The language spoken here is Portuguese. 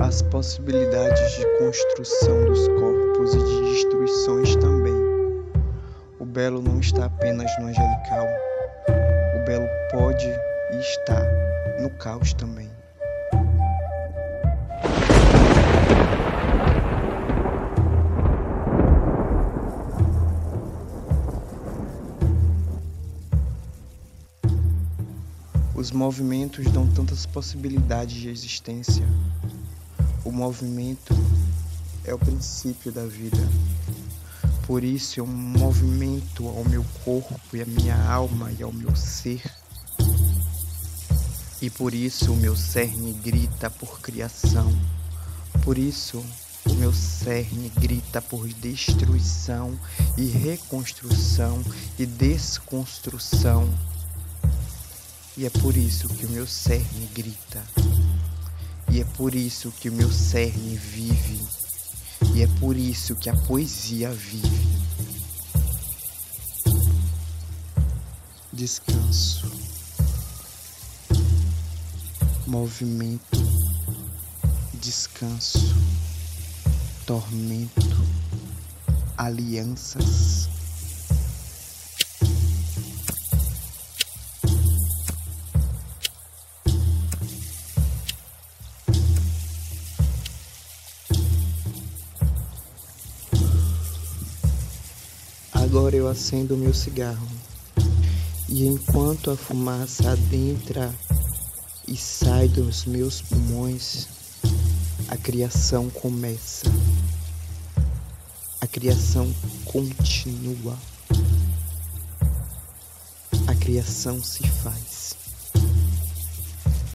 as possibilidades de construção dos corpos e de destruições também. O belo não está apenas no angelical, o belo pode e está no caos também. Os movimentos dão tantas possibilidades de existência. O movimento é o princípio da vida. Por isso é um movimento ao meu corpo e à minha alma e ao meu ser. E por isso o meu cerne grita por criação. Por isso o meu cerne grita por destruição e reconstrução e desconstrução e é por isso que o meu cerne grita. E é por isso que o meu cerne vive. E é por isso que a poesia vive. Descanso. Movimento. Descanso. Tormento. Alianças Agora eu acendo meu cigarro. E enquanto a fumaça adentra e sai dos meus pulmões, a criação começa. A criação continua. A criação se faz.